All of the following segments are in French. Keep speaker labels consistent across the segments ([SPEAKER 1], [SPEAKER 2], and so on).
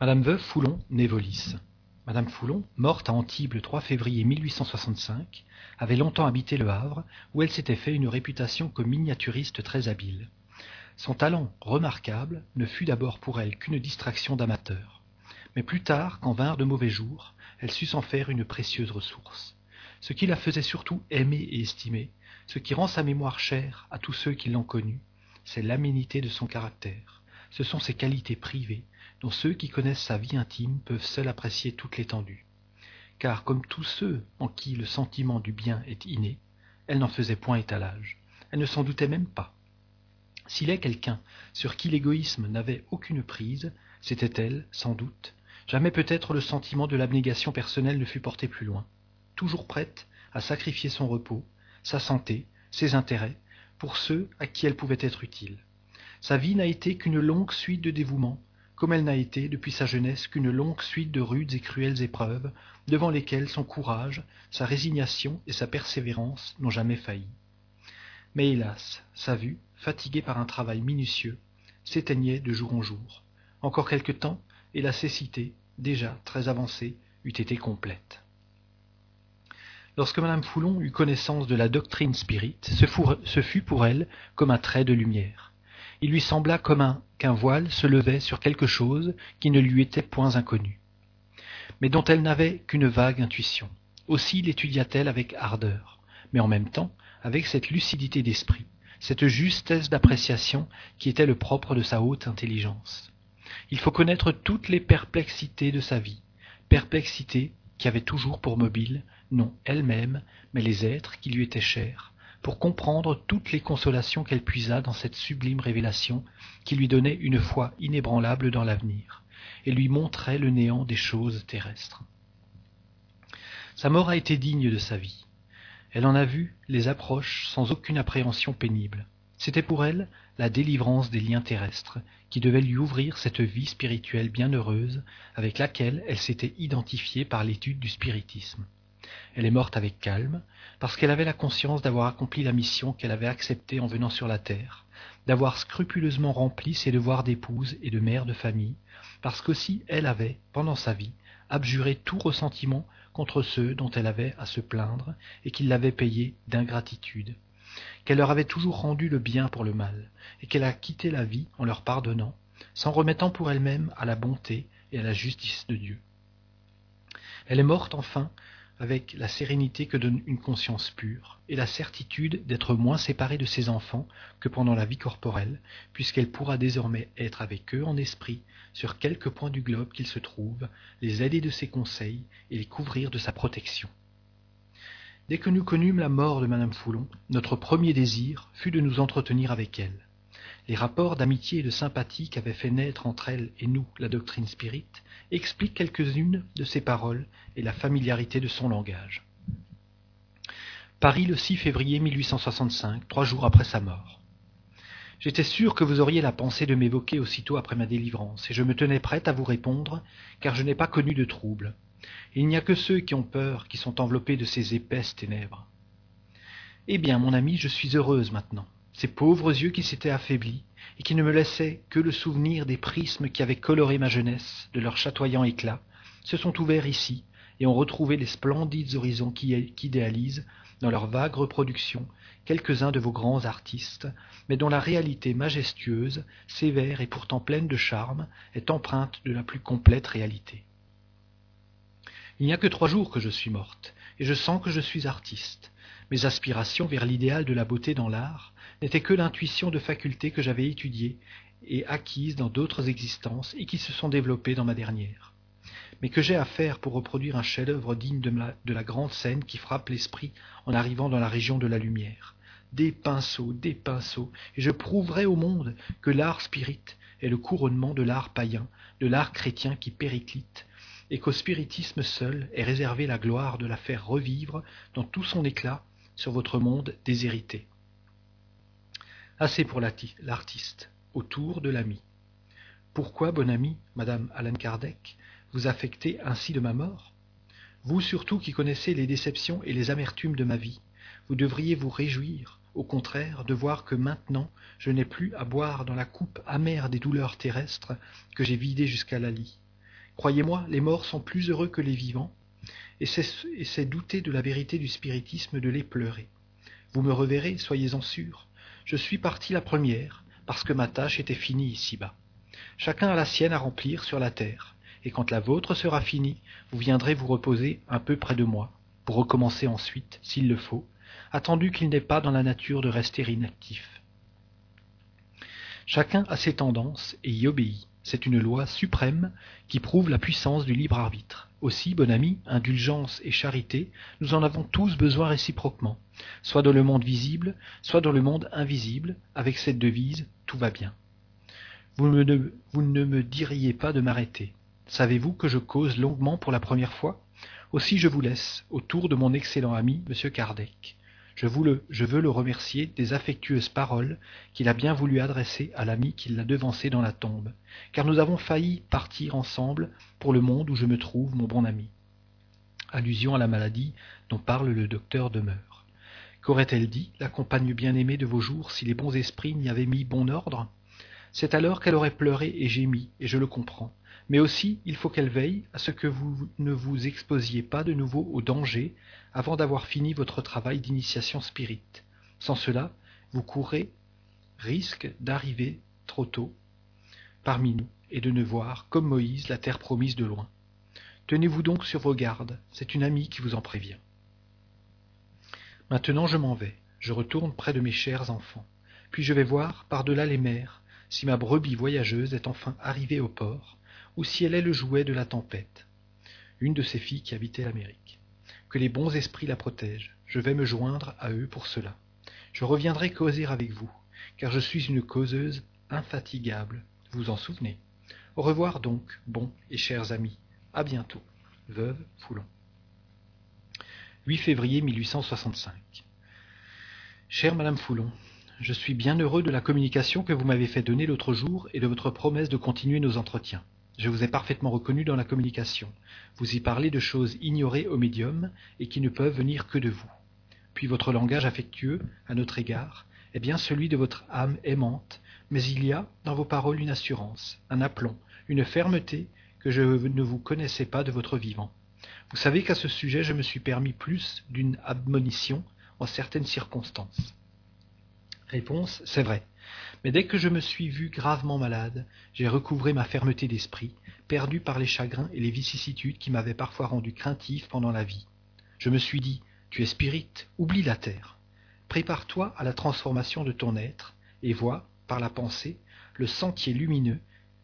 [SPEAKER 1] Madame Veuve Foulon, née Volis. Madame Foulon, morte à Antibes le 3 février 1865, avait longtemps habité Le Havre, où elle s'était fait une réputation comme miniaturiste très habile. Son talent remarquable ne fut d'abord pour elle qu'une distraction d'amateur. Mais plus tard, quand vinrent de mauvais jours, elle sut s'en faire une précieuse ressource. Ce qui la faisait surtout aimer et estimer, ce qui rend sa mémoire chère à tous ceux qui l'ont connue, c'est l'aménité de son caractère. Ce sont ses qualités privées, dont ceux qui connaissent sa vie intime peuvent seuls apprécier toute l'étendue. Car comme tous ceux en qui le sentiment du bien est inné, elle n'en faisait point étalage. Elle ne s'en doutait même pas. S'il est quelqu'un sur qui l'égoïsme n'avait aucune prise, c'était elle, sans doute. Jamais peut-être le sentiment de l'abnégation personnelle ne fut porté plus loin. Toujours prête à sacrifier son repos, sa santé, ses intérêts, pour ceux à qui elle pouvait être utile. Sa vie n'a été qu'une longue suite de dévouements, comme elle n'a été, depuis sa jeunesse, qu'une longue suite de rudes et cruelles épreuves, devant lesquelles son courage, sa résignation et sa persévérance n'ont jamais failli. Mais hélas, sa vue, fatiguée par un travail minutieux, s'éteignait de jour en jour. Encore quelque temps, et la cécité, déjà très avancée, eût été complète. Lorsque Madame Foulon eut connaissance de la doctrine spirit, ce fut pour elle comme un trait de lumière il lui sembla comme qu'un voile se levait sur quelque chose qui ne lui était point inconnu, mais dont elle n'avait qu'une vague intuition. Aussi l'étudia-t-elle avec ardeur, mais en même temps avec cette lucidité d'esprit, cette justesse d'appréciation qui était le propre de sa haute intelligence. Il faut connaître toutes les perplexités de sa vie, perplexités qui avaient toujours pour mobile, non elle-même, mais les êtres qui lui étaient chers, pour comprendre toutes les consolations qu'elle puisa dans cette sublime révélation qui lui donnait une foi inébranlable dans l'avenir, et lui montrait le néant des choses terrestres. Sa mort a été digne de sa vie. Elle en a vu les approches sans aucune appréhension pénible. C'était pour elle la délivrance des liens terrestres, qui devait lui ouvrir cette vie spirituelle bienheureuse avec laquelle elle s'était identifiée par l'étude du spiritisme. Elle est morte avec calme, parce qu'elle avait la conscience d'avoir accompli la mission qu'elle avait acceptée en venant sur la terre, d'avoir scrupuleusement rempli ses devoirs d'épouse et de mère de famille, parce qu'aussi elle avait, pendant sa vie, abjuré tout ressentiment contre ceux dont elle avait à se plaindre et qui l'avaient payée d'ingratitude, qu'elle leur avait toujours rendu le bien pour le mal, et qu'elle a quitté la vie en leur pardonnant, s'en remettant pour elle-même à la bonté et à la justice de Dieu. Elle est morte enfin avec la sérénité que donne une conscience pure, et la certitude d'être moins séparée de ses enfants que pendant la vie corporelle, puisqu'elle pourra désormais être avec eux en esprit, sur quelque point du globe qu'ils se trouvent, les aider de ses conseils et les couvrir de sa protection. Dès que nous connûmes la mort de Madame Foulon, notre premier désir fut de nous entretenir avec elle. Les rapports d'amitié et de sympathie qu'avait fait naître entre elle et nous la doctrine spirite expliquent quelques-unes de ses paroles et la familiarité de son langage. Paris le 6 février 1865, trois jours après sa mort. J'étais sûr que vous auriez la pensée de m'évoquer aussitôt après ma délivrance, et je me tenais prête à vous répondre, car je n'ai pas connu de trouble. Il n'y a que ceux qui ont peur qui sont enveloppés de ces épaisses ténèbres. Eh bien, mon ami, je suis heureuse maintenant. Ces pauvres yeux qui s'étaient affaiblis et qui ne me laissaient que le souvenir des prismes qui avaient coloré ma jeunesse de leur chatoyant éclat, se sont ouverts ici et ont retrouvé les splendides horizons qui, idéalisent, dans leur vague reproduction, quelques-uns de vos grands artistes, mais dont la réalité majestueuse, sévère et pourtant pleine de charme, est empreinte de la plus complète réalité. Il n'y a que trois jours que je suis morte, et je sens que je suis artiste. Mes aspirations vers l'idéal de la beauté dans l'art n'étaient que l'intuition de facultés que j'avais étudiées et acquises dans d'autres existences et qui se sont développées dans ma dernière. Mais que j'ai à faire pour reproduire un chef-d'œuvre digne de, la grande scène qui frappe l'esprit en arrivant dans la région de la lumière Des pinceaux, des pinceaux, et je prouverai au monde que l'art spirit est le couronnement de l'art païen, de l'art chrétien qui périclite, et qu'au spiritisme seul est réservée la gloire de la faire revivre dans tout son éclat sur votre monde déshérité. Assez pour l'artiste, autour de l'ami. Pourquoi, bon ami, Madame Alan Kardec, vous affectez ainsi de ma mort? Vous surtout qui connaissez les déceptions et les amertumes de ma vie, vous devriez vous réjouir, au contraire, de voir que maintenant je n'ai plus à boire dans la coupe amère des douleurs terrestres que j'ai vidée jusqu'à la lie. Croyez-moi, les morts sont plus heureux que les vivants, et c'est douter de la vérité du spiritisme de les pleurer. Vous me reverrez, soyez-en sûrs. Je suis partie la première, parce que ma tâche était finie ici-bas. Chacun a la sienne à remplir sur la terre, et quand la vôtre sera finie, vous viendrez vous reposer un peu près de moi, pour recommencer ensuite, s'il le faut, attendu qu'il n'est pas dans la nature de rester inactif. Chacun a ses tendances et y obéit. C'est une loi suprême qui prouve la puissance du libre arbitre. Aussi, bon ami, indulgence et charité, nous en avons tous besoin réciproquement, soit dans le monde visible, soit dans le monde invisible, avec cette devise Tout va bien. Vous, vous ne me diriez pas de m'arrêter. Savez-vous que je cause longuement pour la première fois? Aussi je vous laisse, autour de mon excellent ami, M. Kardec. Je, veux le remercier des affectueuses paroles qu'il a bien voulu adresser à l'ami qui l'a devancé dans la tombe, car nous avons failli partir ensemble pour le monde où je me trouve, mon bon ami. Allusion à la maladie dont parle le docteur Demeure. Qu'aurait-elle dit, la compagne bien-aimée de vos jours, si les bons esprits n'y avaient mis bon ordre? C'est alors qu'elle aurait pleuré et gémi, et je le comprends. Mais aussi, il faut qu'elle veille à ce que vous ne vous exposiez pas de nouveau au danger avant d'avoir fini votre travail d'initiation spirite. Sans cela, vous courrez risque d'arriver trop tôt parmi nous et de ne voir, comme Moïse, la terre promise de loin. Tenez-vous donc sur vos gardes, c'est une amie qui vous en prévient. Maintenant je m'en vais, je retourne près de mes chers enfants, puis je vais voir, par-delà les mers, si ma brebis voyageuse est enfin arrivée au port, ou si elle est le jouet de la tempête, une de ces filles qui habitaient l'Amérique. Que les bons esprits la protègent, je vais me joindre à eux pour cela. Je reviendrai causer avec vous, car je suis une causeuse infatigable, vous en souvenez? Au revoir donc, bons et chers amis. À bientôt. Veuve Foulon. 8 février 1865. Chère Madame Foulon, je suis bien heureux de la communication que vous m'avez fait donner l'autre jour et de votre promesse de continuer nos entretiens. Je vous ai parfaitement reconnu dans la communication. Vous y parlez de choses ignorées au médium et qui ne peuvent venir que de vous. Puis votre langage affectueux, à notre égard, est bien celui de votre âme aimante, mais il y a dans vos paroles une assurance, un aplomb, une fermeté que je ne vous connaissais pas de votre vivant. Vous savez qu'à ce sujet je me suis permis plus d'une admonition en certaines circonstances. Réponse, c'est vrai. Mais dès que je me suis vu gravement malade, j'ai recouvré ma fermeté d'esprit, perdu par les chagrins et les vicissitudes qui m'avaient parfois rendu craintif pendant la vie. Je me suis dit, tu es spirite, oublie la terre. Prépare-toi à la transformation de ton être, et vois, par la pensée, le sentier lumineux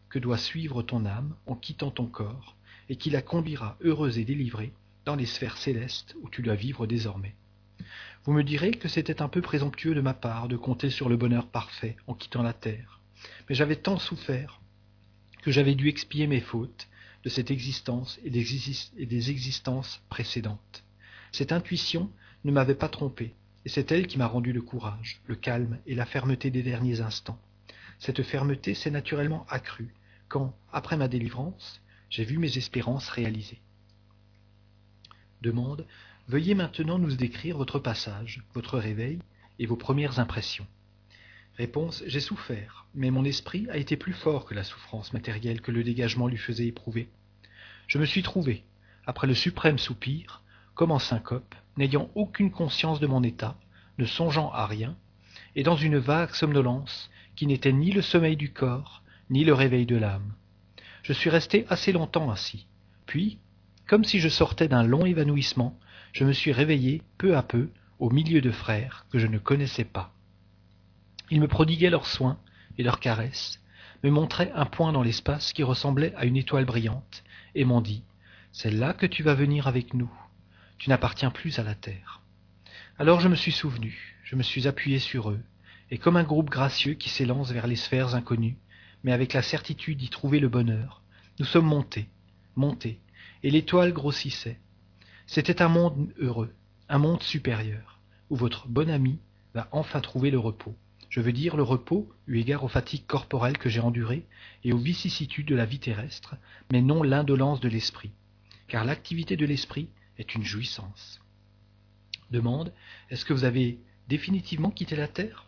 [SPEAKER 1] que doit suivre ton âme en quittant ton corps, et qui la conduira heureuse et délivrée dans les sphères célestes où tu dois vivre désormais. Vous me direz que c'était un peu présomptueux de ma part de compter sur le bonheur parfait en quittant la terre, mais j'avais tant souffert que j'avais dû expier mes fautes de cette existence et des, existences précédentes. Cette intuition ne m'avait pas trompé, et c'est elle qui m'a rendu le courage, le calme et la fermeté des derniers instants. Cette fermeté s'est naturellement accrue quand, après ma délivrance, j'ai vu mes espérances réalisées. Veuillez maintenant nous décrire votre passage, votre réveil et vos premières impressions. Réponse J'ai souffert, mais mon esprit a été plus fort que la souffrance matérielle que le dégagement lui faisait éprouver. Je me suis trouvé, après le suprême soupir, comme en syncope, n'ayant aucune conscience de mon état, ne songeant à rien, et dans une vague somnolence qui n'était ni le sommeil du corps, ni le réveil de l'âme. Je suis resté assez longtemps ainsi. Puis, comme si je sortais d'un long évanouissement, je me suis réveillé peu à peu au milieu de frères que je ne connaissais pas. Ils me prodiguaient leurs soins et leurs caresses, me montraient un point dans l'espace qui ressemblait à une étoile brillante, et m'ont dit C'est là que tu vas venir avec nous. Tu n'appartiens plus à la terre. Alors je me suis souvenu, je me suis appuyé sur eux, et comme un groupe gracieux qui s'élance vers les sphères inconnues, mais avec la certitude d'y trouver le bonheur, nous sommes montés, montés, et l'étoile grossissait, c'était un monde heureux, un monde supérieur, où votre bon ami va enfin trouver le repos. Je veux dire le repos, eu égard aux fatigues corporelles que j'ai endurées et aux vicissitudes de la vie terrestre, mais non l'indolence de l'esprit, car l'activité de l'esprit est une jouissance. Demande, est-ce que vous avez définitivement quitté la Terre?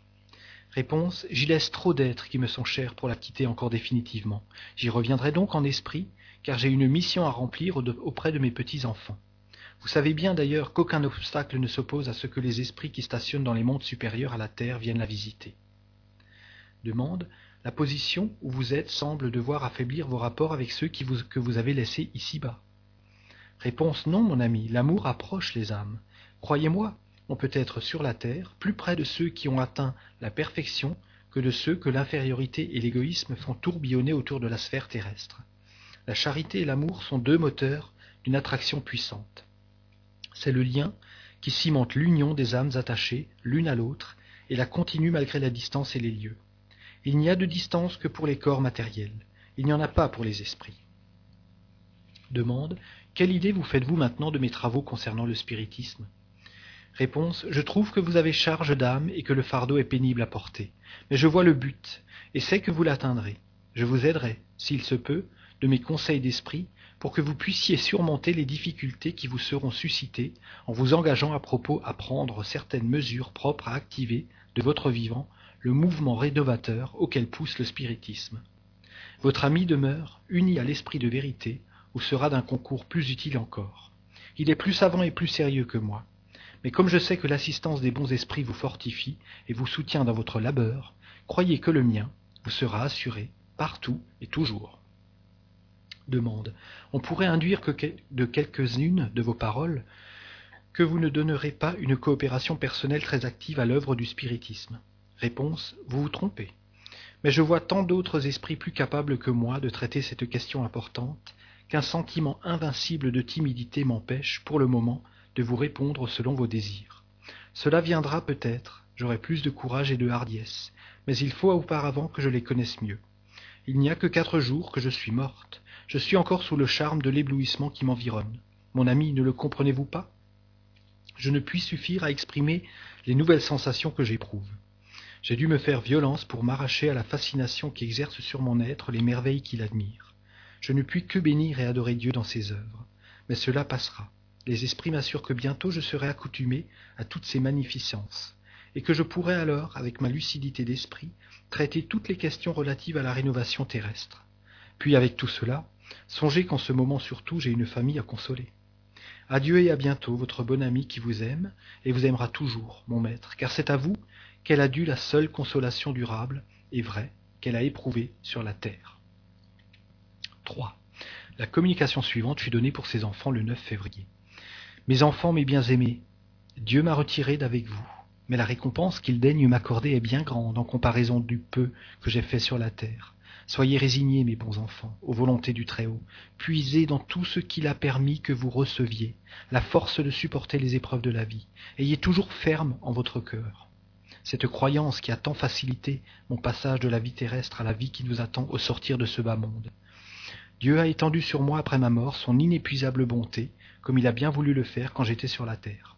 [SPEAKER 1] Réponse, j'y laisse trop d'êtres qui me sont chers pour la quitter encore définitivement. J'y reviendrai donc en esprit, car j'ai une mission à remplir auprès de mes petits-enfants. Vous savez bien d'ailleurs qu'aucun obstacle ne s'oppose à ce que les esprits qui stationnent dans les mondes supérieurs à la Terre viennent la visiter. Demande. La position où vous êtes semble devoir affaiblir vos rapports avec ceux que vous avez laissés ici-bas. Réponse non, mon ami, l'amour approche les âmes. Croyez-moi, on peut être sur la terre plus près de ceux qui ont atteint la perfection que de ceux que l'infériorité et l'égoïsme font tourbillonner autour de la sphère terrestre. La charité et l'amour sont deux moteurs d'une attraction puissante. C'est le lien qui cimente l'union des âmes attachées l'une à l'autre et la continue malgré la distance et les lieux. Il n'y a de distance que pour les corps matériels, il n'y en a pas pour les esprits. Demande. Quelle idée vous faites-vous maintenant de mes travaux concernant le spiritisme? Réponse. Je trouve que vous avez charge d'âme et que le fardeau est pénible à porter. Mais je vois le but, et sais que vous l'atteindrez. Je vous aiderai, s'il se peut, de mes conseils d'esprit, pour que vous puissiez surmonter les difficultés qui vous seront suscitées en vous engageant à propos à prendre certaines mesures propres à activer, de votre vivant, le mouvement rénovateur auquel pousse le spiritisme. Votre ami demeure, uni à l'esprit de vérité, ou sera d'un concours plus utile encore. Il est plus savant et plus sérieux que moi. Mais comme je sais que l'assistance des bons esprits vous fortifie et vous soutient dans votre labeur, croyez que le mien vous sera assuré partout et toujours. Demande. On pourrait induire que de quelques-unes de vos paroles que vous ne donnerez pas une coopération personnelle très active à l'œuvre du spiritisme. Réponse. Vous vous trompez. Mais je vois tant d'autres esprits plus capables que moi de traiter cette question importante qu'un sentiment invincible de timidité m'empêche, pour le moment, de vous répondre selon vos désirs. Cela viendra peut-être, j'aurai plus de courage et de hardiesse, mais il faut auparavant que je les connaisse mieux. Il n'y a que quatre jours que je suis morte, je suis encore sous le charme de l'éblouissement qui m'environne. Mon ami, ne le comprenez-vous pas? Je ne puis suffire à exprimer les nouvelles sensations que j'éprouve. J'ai dû me faire violence pour m'arracher à la fascination qui exerce sur mon être les merveilles qu'il admire. Je ne puis que bénir et adorer Dieu dans ses œuvres. Mais cela passera les esprits m'assurent que bientôt je serai accoutumé à toutes ces magnificences, et que je pourrai alors, avec ma lucidité d'esprit, traiter toutes les questions relatives à la rénovation terrestre. Puis avec tout cela, songez qu'en ce moment surtout j'ai une famille à consoler. Adieu et à bientôt, votre bon ami qui vous aime, et vous aimera toujours, mon maître, car c'est à vous qu'elle a dû la seule consolation durable et vraie qu'elle a éprouvée sur la terre. 3. La communication suivante fut donnée pour ses enfants le 9 février. Mes enfants, mes bien-aimés, Dieu m'a retiré d'avec vous, mais la récompense qu'il daigne m'accorder est bien grande en comparaison du peu que j'ai fait sur la terre. Soyez résignés, mes bons enfants, aux volontés du Très-Haut. Puisez dans tout ce qu'il a permis que vous receviez la force de supporter les épreuves de la vie. Ayez toujours ferme en votre cœur. Cette croyance qui a tant facilité mon passage de la vie terrestre à la vie qui nous attend au sortir de ce bas monde. Dieu a étendu sur moi après ma mort son inépuisable bonté, comme il a bien voulu le faire quand j'étais sur la terre.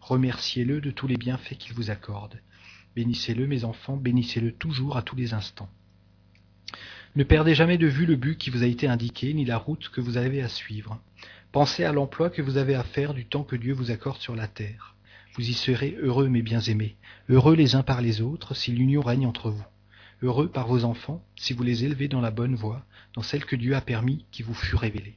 [SPEAKER 1] Remerciez-le de tous les bienfaits qu'il vous accorde. Bénissez-le, mes enfants, bénissez-le toujours à tous les instants. Ne perdez jamais de vue le but qui vous a été indiqué, ni la route que vous avez à suivre. Pensez à l'emploi que vous avez à faire du temps que Dieu vous accorde sur la terre. Vous y serez heureux, mes bien-aimés, heureux les uns par les autres, si l'union règne entre vous heureux par vos enfants, si vous les élevez dans la bonne voie, dans celle que Dieu a permis qui vous fût révélée.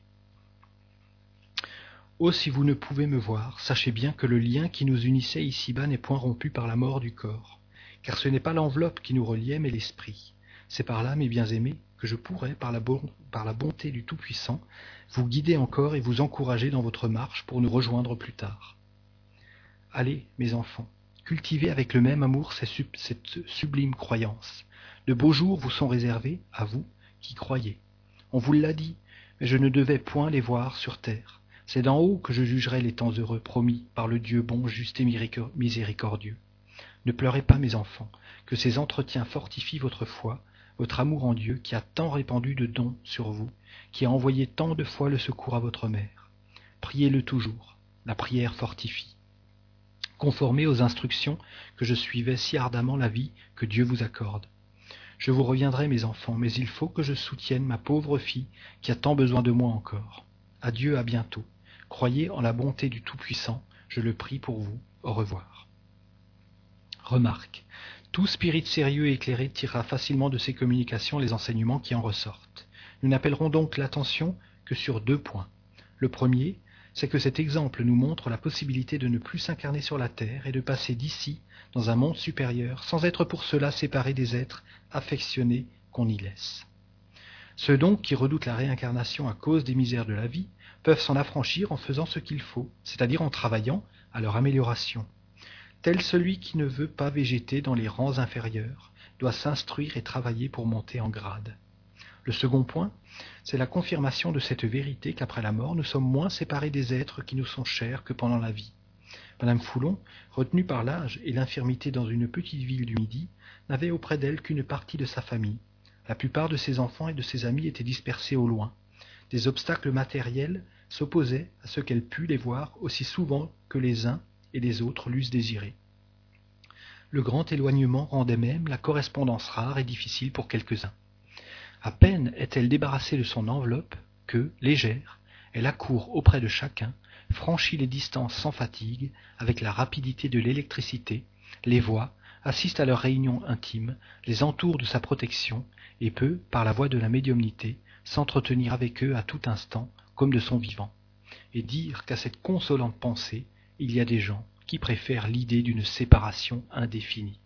[SPEAKER 1] Oh, si vous ne pouvez me voir, sachez bien que le lien qui nous unissait ici-bas n'est point rompu par la mort du corps, car ce n'est pas l'enveloppe qui nous reliait, mais l'esprit. C'est par là, mes bien-aimés, que je la, par la bonté du Tout-Puissant, vous guider encore et vous encourager dans votre marche pour nous rejoindre plus tard. Allez, mes enfants, cultivez avec le même amour cette sublime croyance, de beaux jours vous sont réservés, à vous, qui croyez. On vous l'a dit, mais je ne devais point les voir sur terre. C'est d'en haut que je jugerai les temps heureux promis par le Dieu bon, juste et miséricordieux. Ne pleurez pas, mes enfants, que ces entretiens fortifient votre foi, votre amour en Dieu, qui a tant répandu de dons sur vous, qui a envoyé tant de fois le secours à votre mère. Priez-le toujours, la prière fortifie. Conformez aux instructions que je suivais si ardemment la vie que Dieu vous accorde. Je vous reviendrai, mes enfants, mais il faut que je soutienne ma pauvre fille qui a tant besoin de moi encore. Adieu, à bientôt. Croyez en la bonté du Tout-Puissant, je le prie pour vous. Au revoir. Remarque. Tout spirit sérieux et éclairé tirera facilement de ces communications les enseignements qui en ressortent. Nous n'appellerons donc l'attention que sur deux points. Le premier, c'est que cet exemple nous montre la possibilité de ne plus s'incarner sur la terre et de passer d'ici dans un monde supérieur sans être pour cela séparé des êtres affectionnés qu'on y laisse. Ceux donc qui redoutent la réincarnation à cause des misères de la vie peuvent s'en affranchir en faisant ce qu'il faut, c'est-à-dire en travaillant à leur amélioration. Tel celui qui ne veut pas végéter dans les rangs inférieurs doit s'instruire et travailler pour monter en grade. Le second point, c'est la confirmation de cette vérité qu'après la mort, nous sommes moins séparés des êtres qui nous sont chers que pendant la vie. Madame Foulon, retenue par l'âge et l'infirmité dans une petite ville du Midi, n'avait auprès d'elle qu'une partie de sa famille. La plupart de ses enfants et de ses amis étaient dispersés au loin. Des obstacles matériels s'opposaient à ce qu'elle pût les voir aussi souvent que les uns et les autres l'eussent désiré. Le grand éloignement rendait même la correspondance rare et difficile pour quelques-uns. À peine est-elle débarrassée de son enveloppe que, légère, elle accourt auprès de chacun, franchit les distances sans fatigue, avec la rapidité de l'électricité, les voit, assiste à leurs réunions intimes, les entoure de sa protection, et peut, par la voie de la médiumnité, s'entretenir avec eux à tout instant, comme de son vivant, et dire qu'à cette consolante pensée, il y a des gens qui préfèrent l'idée d'une séparation indéfinie.